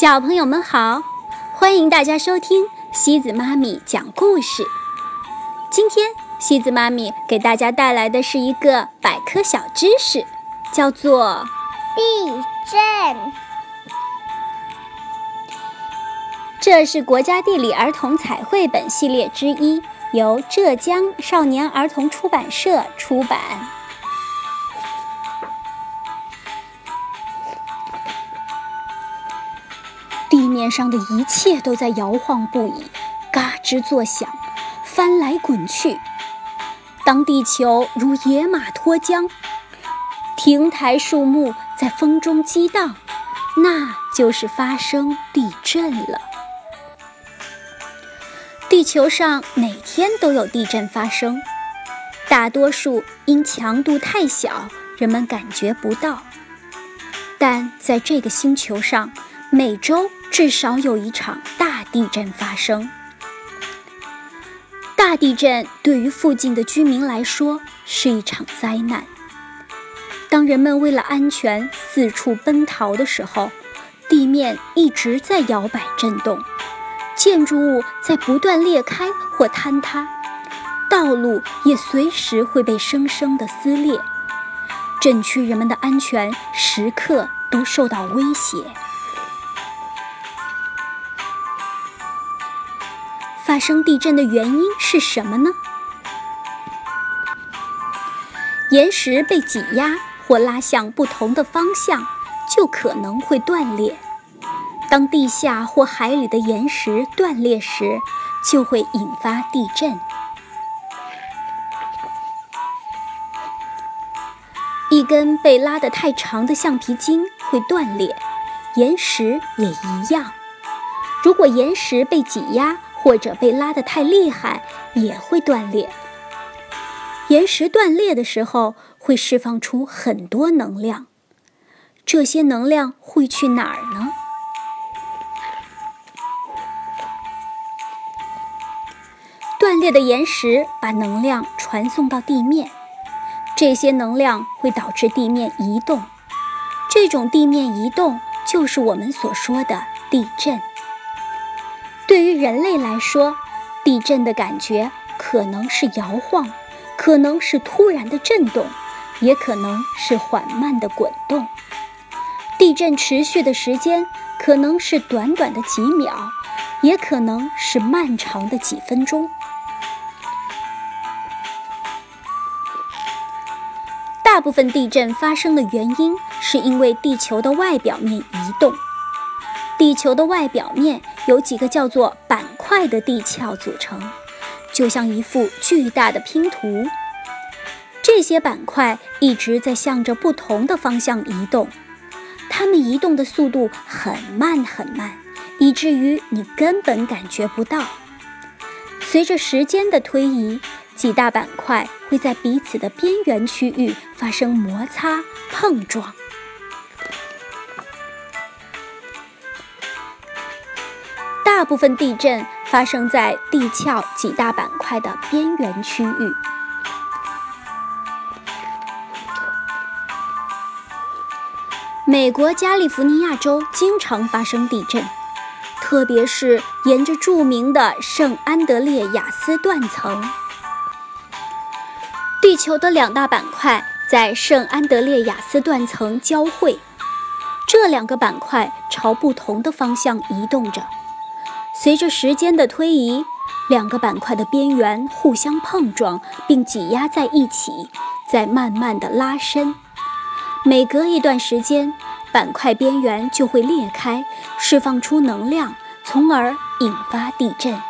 小朋友们好，欢迎大家收听西子妈咪讲故事。今天西子妈咪给大家带来的是一个百科小知识，叫做地震。这是国家地理儿童彩绘本系列之一，由浙江少年儿童出版社出版。地面上的一切都在摇晃不已，嘎吱作响，翻来滚去。当地球如野马脱缰，亭台树木在风中激荡，那就是发生地震了。地球上每天都有地震发生，大多数因强度太小，人们感觉不到。但在这个星球上，每周至少有一场大地震发生。大地震对于附近的居民来说是一场灾难。当人们为了安全四处奔逃的时候，地面一直在摇摆震动，建筑物在不断裂开或坍塌，道路也随时会被生生的撕裂，震区人们的安全时刻都受到威胁。发生地震的原因是什么呢？岩石被挤压或拉向不同的方向，就可能会断裂。当地下或海里的岩石断裂时，就会引发地震。一根被拉得太长的橡皮筋会断裂，岩石也一样。如果岩石被挤压，或者被拉得太厉害，也会断裂。岩石断裂的时候会释放出很多能量，这些能量会去哪儿呢？断裂的岩石把能量传送到地面，这些能量会导致地面移动，这种地面移动就是我们所说的地震。对于人类来说，地震的感觉可能是摇晃，可能是突然的震动，也可能是缓慢的滚动。地震持续的时间可能是短短的几秒，也可能是漫长的几分钟。大部分地震发生的原因是因为地球的外表面移动。地球的外表面由几个叫做板块的地壳组成，就像一幅巨大的拼图。这些板块一直在向着不同的方向移动，它们移动的速度很慢很慢，以至于你根本感觉不到。随着时间的推移，几大板块会在彼此的边缘区域发生摩擦碰撞。大部分地震发生在地壳几大板块的边缘区域。美国加利福尼亚州经常发生地震，特别是沿着著名的圣安德烈亚斯断层。地球的两大板块在圣安德烈亚斯断层交汇，这两个板块朝不同的方向移动着。随着时间的推移，两个板块的边缘互相碰撞并挤压在一起，再慢慢的拉伸。每隔一段时间，板块边缘就会裂开，释放出能量，从而引发地震。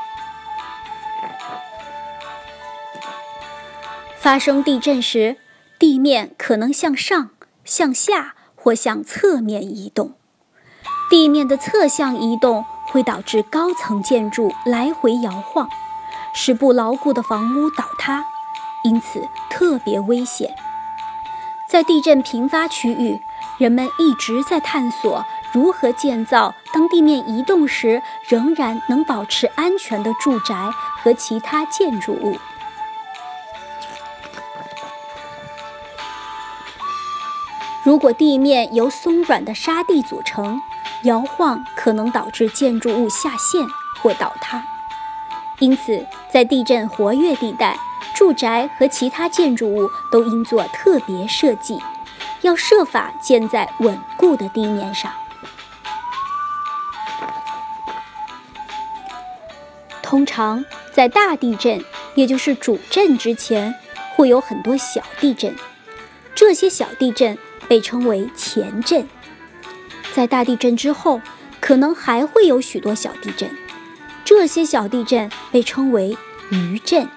发生地震时，地面可能向上、向下或向侧面移动。地面的侧向移动。会导致高层建筑来回摇晃，使不牢固的房屋倒塌，因此特别危险。在地震频发区域，人们一直在探索如何建造当地面移动时仍然能保持安全的住宅和其他建筑物。如果地面由松软的沙地组成，摇晃可能导致建筑物下陷或倒塌。因此，在地震活跃地带，住宅和其他建筑物都应做特别设计，要设法建在稳固的地面上。通常，在大地震，也就是主震之前，会有很多小地震，这些小地震被称为前震。在大地震之后，可能还会有许多小地震。这些小地震被称为余震。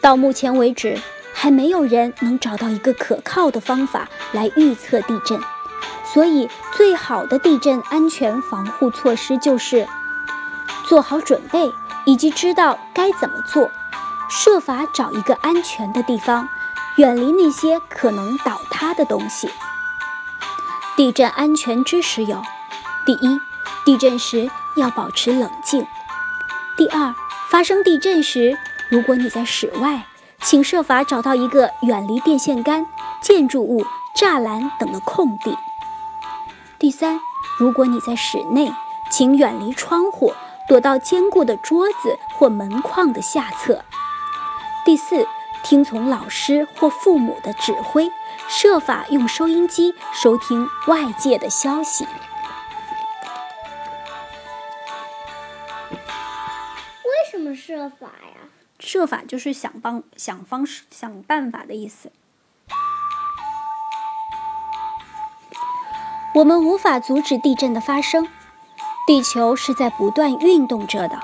到目前为止，还没有人能找到一个可靠的方法来预测地震，所以最好的地震安全防护措施就是做好准备，以及知道该怎么做，设法找一个安全的地方，远离那些可能倒塌的东西。地震安全知识有：第一，地震时要保持冷静；第二，发生地震时，如果你在室外，请设法找到一个远离电线杆、建筑物、栅栏等的空地；第三，如果你在室内，请远离窗户，躲到坚固的桌子或门框的下侧；第四，听从老师或父母的指挥。设法用收音机收听外界的消息。为什么设法呀？设法就是想帮、想方式、想办法的意思。我们无法阻止地震的发生，地球是在不断运动着的，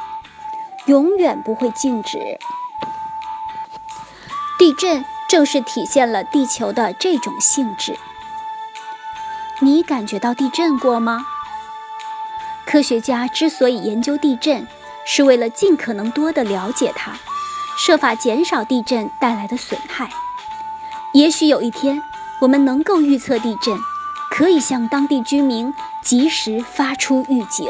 永远不会静止。地震。正是体现了地球的这种性质。你感觉到地震过吗？科学家之所以研究地震，是为了尽可能多地了解它，设法减少地震带来的损害。也许有一天，我们能够预测地震，可以向当地居民及时发出预警。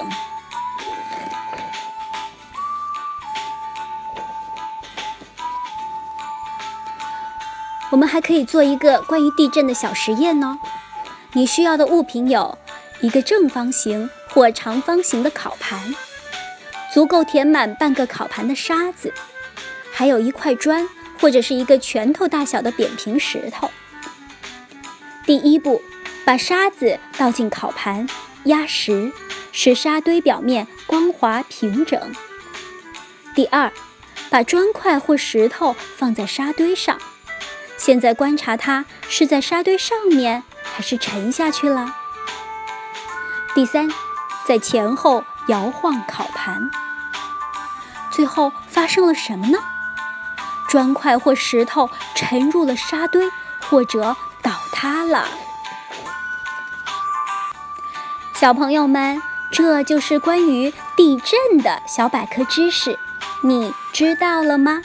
我们还可以做一个关于地震的小实验呢。你需要的物品有一个正方形或长方形的烤盘，足够填满半个烤盘的沙子，还有一块砖或者是一个拳头大小的扁平石头。第一步，把沙子倒进烤盘，压实，使沙堆表面光滑平整。第二，把砖块或石头放在沙堆上。现在观察它是在沙堆上面还是沉下去了。第三，在前后摇晃烤盘。最后发生了什么呢？砖块或石头沉入了沙堆，或者倒塌了。小朋友们，这就是关于地震的小百科知识，你知道了吗？